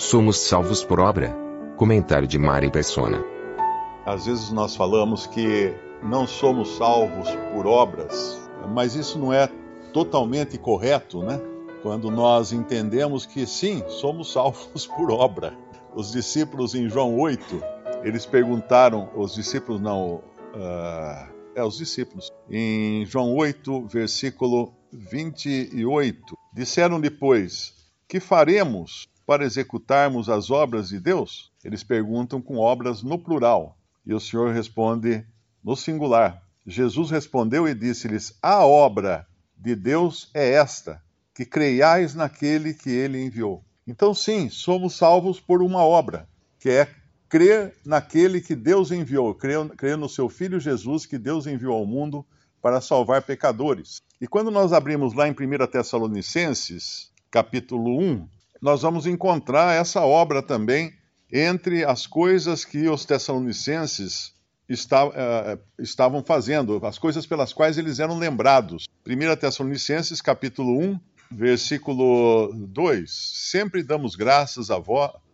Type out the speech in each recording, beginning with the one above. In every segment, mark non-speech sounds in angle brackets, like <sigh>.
Somos salvos por obra. Comentário de Mari Persona. Às vezes nós falamos que não somos salvos por obras, mas isso não é totalmente correto, né? Quando nós entendemos que sim, somos salvos <laughs> por obra. Os discípulos em João 8, eles perguntaram, os discípulos não, uh, é os discípulos, em João 8, versículo 28, disseram depois: Que faremos para executarmos as obras de Deus? Eles perguntam com obras no plural. E o Senhor responde no singular. Jesus respondeu e disse-lhes: A obra de Deus é esta, que creiais naquele que ele enviou. Então, sim, somos salvos por uma obra, que é crer naquele que Deus enviou, crer, crer no seu Filho Jesus, que Deus enviou ao mundo para salvar pecadores. E quando nós abrimos lá em 1 Tessalonicenses, capítulo 1, nós vamos encontrar essa obra também entre as coisas que os tessalonicenses está, uh, estavam fazendo, as coisas pelas quais eles eram lembrados. 1 Tessalonicenses, capítulo 1, versículo 2: Sempre damos graças a,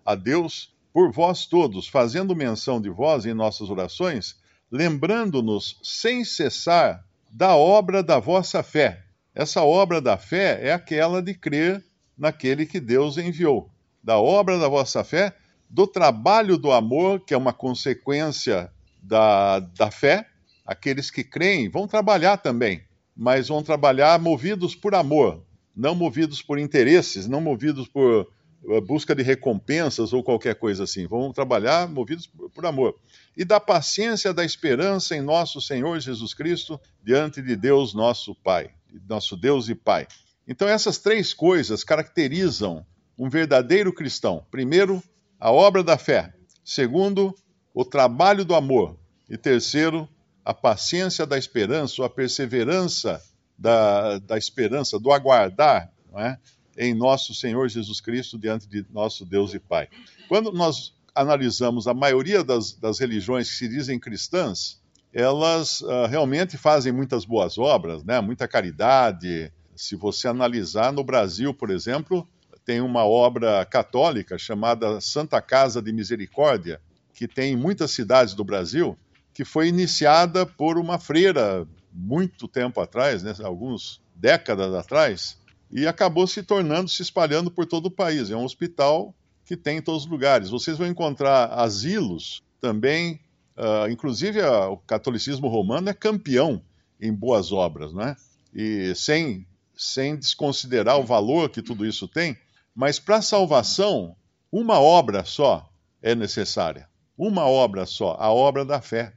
a Deus por vós todos, fazendo menção de vós em nossas orações, lembrando-nos sem cessar da obra da vossa fé. Essa obra da fé é aquela de crer naquele que Deus enviou. Da obra da vossa fé, do trabalho do amor, que é uma consequência da, da fé. Aqueles que creem vão trabalhar também, mas vão trabalhar movidos por amor, não movidos por interesses, não movidos por eh, busca de recompensas ou qualquer coisa assim. Vão trabalhar movidos por amor. E da paciência da esperança em nosso Senhor Jesus Cristo diante de Deus nosso Pai, nosso Deus e Pai. Então essas três coisas caracterizam um verdadeiro cristão. Primeiro, a obra da fé. Segundo, o trabalho do amor. E terceiro, a paciência da esperança, ou a perseverança da, da esperança, do aguardar é? em nosso Senhor Jesus Cristo diante de nosso Deus e Pai. Quando nós analisamos a maioria das, das religiões que se dizem cristãs, elas uh, realmente fazem muitas boas obras, né? muita caridade. Se você analisar no Brasil, por exemplo, tem uma obra católica chamada Santa Casa de Misericórdia, que tem em muitas cidades do Brasil, que foi iniciada por uma freira muito tempo atrás, né, alguns décadas atrás, e acabou se tornando, se espalhando por todo o país. É um hospital que tem em todos os lugares. Vocês vão encontrar asilos também, uh, inclusive uh, o catolicismo romano é campeão em boas obras, né? E sem, sem desconsiderar o valor que tudo isso tem, mas para a salvação, uma obra só é necessária. Uma obra só, a obra da fé.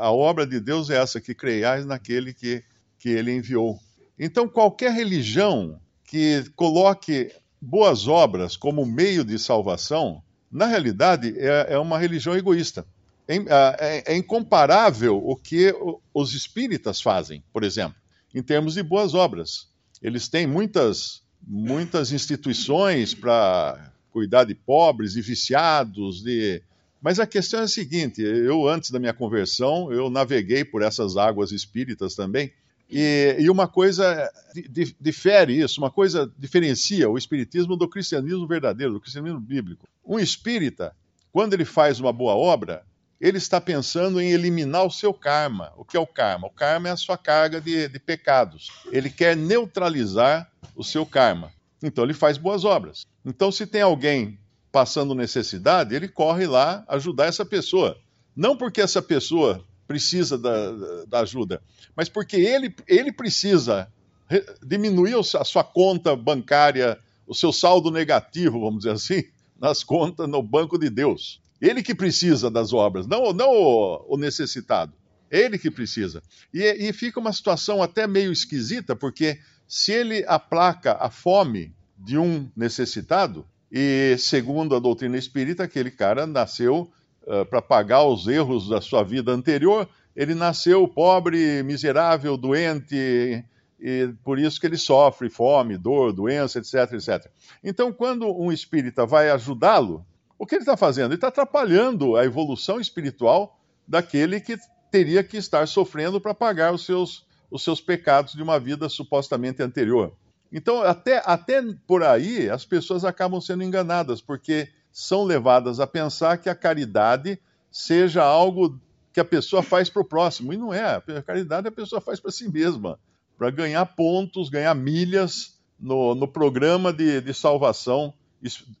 A obra de Deus é essa, que creiais naquele que, que ele enviou. Então, qualquer religião que coloque boas obras como meio de salvação, na realidade é, é uma religião egoísta. É, é, é, incomparável o que os espíritas fazem, por exemplo, em termos de boas obras. Eles têm muitas, muitas instituições para cuidar de pobres e viciados, de mas a questão é a seguinte: eu, antes da minha conversão, eu naveguei por essas águas espíritas também, e, e uma coisa difere isso, uma coisa diferencia o espiritismo do cristianismo verdadeiro, do cristianismo bíblico. Um espírita, quando ele faz uma boa obra, ele está pensando em eliminar o seu karma. O que é o karma? O karma é a sua carga de, de pecados. Ele quer neutralizar o seu karma. Então ele faz boas obras. Então, se tem alguém passando necessidade, ele corre lá ajudar essa pessoa. Não porque essa pessoa precisa da, da ajuda, mas porque ele, ele precisa diminuir a sua conta bancária, o seu saldo negativo, vamos dizer assim, <laughs> nas contas no banco de Deus. Ele que precisa das obras, não, não o, o necessitado. Ele que precisa. E, e, fica uma situação até meio esquisita, porque Se ele aplaca a fome de um necessitado, e segundo a doutrina espírita, aquele cara nasceu uh, para pagar os erros da sua vida anterior, ele nasceu pobre, miserável, doente, e por isso que ele sofre fome, dor, doença, etc, etc. Então, quando um espírita vai ajudá-lo, o que ele está fazendo? Ele está atrapalhando a evolução espiritual daquele que teria que estar sofrendo para pagar os seus, os seus pecados de uma vida supostamente anterior. Então, até, até por aí, as pessoas acabam sendo enganadas, porque são levadas a pensar que a caridade seja algo que a pessoa faz para o próximo. E não é. A caridade a pessoa faz para si mesma, para ganhar pontos, ganhar milhas no, no programa de, de salvação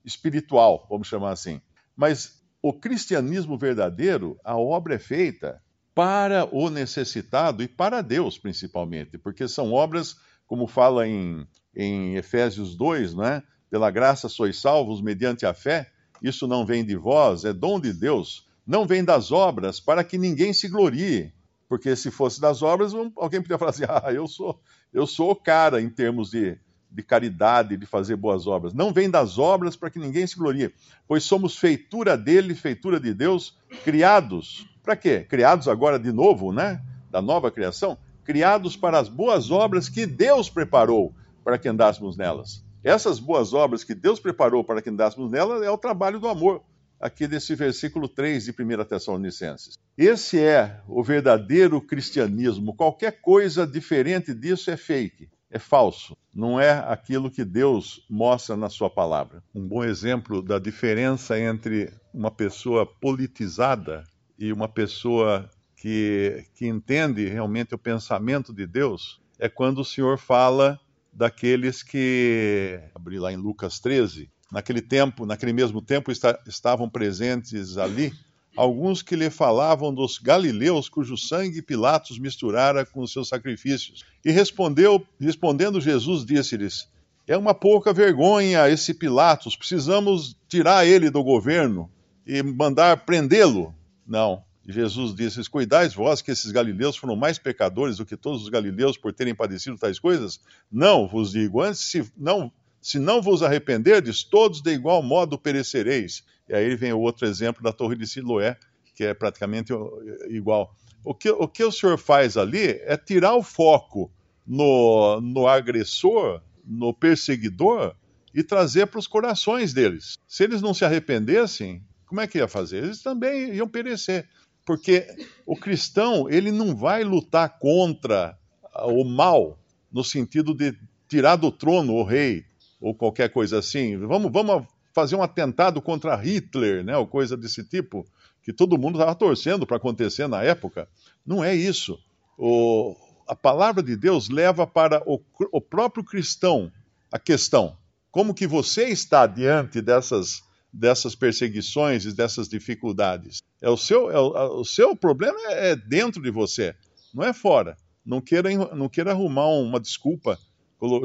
espiritual, vamos chamar assim. Mas o cristianismo verdadeiro, a obra é feita para o necessitado e para Deus, principalmente, porque são obras, como fala em, em Efésios 2, não é? Pela graça sois salvos mediante a fé, isso não vem de vós, é dom de Deus, não vem das obras, para que ninguém se glorie. Porque se fosse das obras, alguém podia falar assim: <laughs> ah, eu sou, eu sou o cara em termos de, de caridade, de fazer boas obras. Não vem das obras para que ninguém se glorie, pois somos feitura dele, feitura de Deus, criados. Para quê? Criados agora de novo, né? Da nova criação, criados para as boas obras que Deus preparou para que andássemos nelas. Essas boas obras que Deus preparou para que andássemos nelas é o trabalho do amor, aqui desse versículo 3 de 1 Tessalonicenses. Esse é o verdadeiro cristianismo. Qualquer coisa diferente disso é fake é falso, não é aquilo que Deus mostra na Sua palavra. Um bom exemplo da diferença entre uma pessoa politizada e uma pessoa que, que entende realmente o pensamento de Deus é quando o Senhor fala daqueles que, abri lá em Lucas 13, naquele tempo, naquele mesmo tempo estavam presentes ali alguns que lhe falavam dos galileus cujo sangue Pilatos misturara com os seus sacrifícios. E respondeu, respondendo Jesus, disse-lhes: É uma pouca vergonha esse Pilatos, precisamos tirar ele do governo e mandar prendê-lo. Não. Jesus disse: Cuidais vós que esses galileus foram mais pecadores do que todos os galileus por terem padecido tais coisas? Não, vos digo, antes se não, se não vos arrependerdes, todos de igual modo perecereis. E aí vem o outro exemplo da Torre de Siloé, que é praticamente igual. O que, o que o senhor faz ali é tirar o foco no, no agressor, no perseguidor, e trazer para os corações deles. Se eles não se arrependessem, como é que ia fazer? Eles também iam perecer. Porque o cristão, ele não vai lutar contra o mal, no sentido de tirar do trono o rei, ou qualquer coisa assim. Vamos, vamos fazer um atentado contra Hitler, né, ou coisa desse tipo, que todo mundo estava torcendo para acontecer na época. Não é isso. O, a palavra de Deus leva para o, o próprio cristão a questão: como que você está diante dessas, dessas perseguições e dessas dificuldades? É o seu, é o, o seu problema é, é dentro de você, não é fora. Não queira, não queira arrumar uma desculpa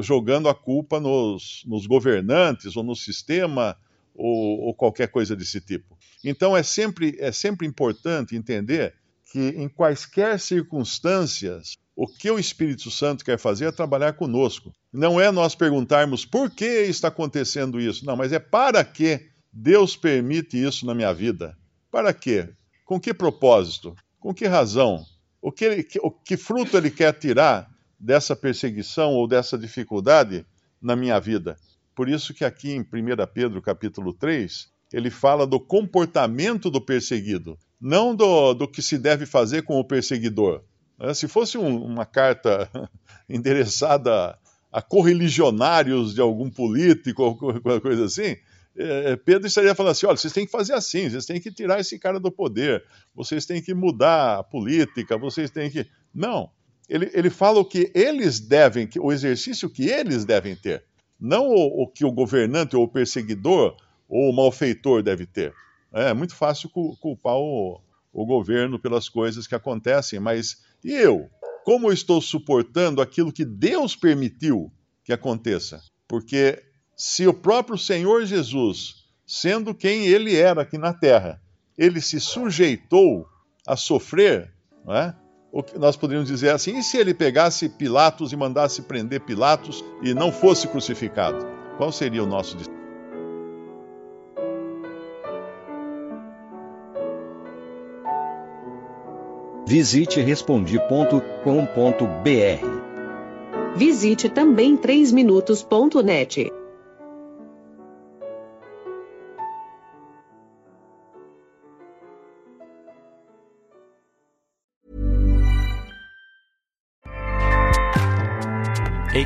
jogando a culpa nos, nos governantes ou no sistema ou, ou, qualquer coisa desse tipo. Então é sempre, é sempre importante entender que em quaisquer circunstâncias, o que o Espírito Santo quer fazer é trabalhar conosco. Não é nós perguntarmos por que está acontecendo isso, não, mas é para que Deus permite isso na minha vida. Para quê? Com que propósito? Com que razão? O que, ele, o que fruto ele quer tirar dessa perseguição ou dessa dificuldade na minha vida. Por isso que aqui em 1 Pedro capítulo 3, ele fala do comportamento do perseguido, não do, do que se deve fazer com o perseguidor. É, se fosse um, uma carta <laughs> endereçada a correligionários de algum político ou coisa assim, é, Pedro estaria falando assim: olha, vocês têm que fazer assim, vocês têm que tirar esse cara do poder, vocês têm que mudar a política, vocês têm que. Não ele, ele fala o que eles devem, o exercício que eles devem ter, não o, o que o governante ou o perseguidor ou o malfeitor deve ter. É muito fácil culpar o, o governo pelas coisas que acontecem, mas e eu? Como eu estou suportando aquilo que Deus permitiu que aconteça? Porque se o próprio Senhor Jesus, sendo quem ele era aqui na terra, ele se sujeitou a sofrer, não é? Nós poderíamos dizer assim: e se ele pegasse Pilatos e mandasse prender Pilatos e não fosse crucificado? Qual seria o nosso destino? Visite respondi.com.br. Visite também 3minutos.net.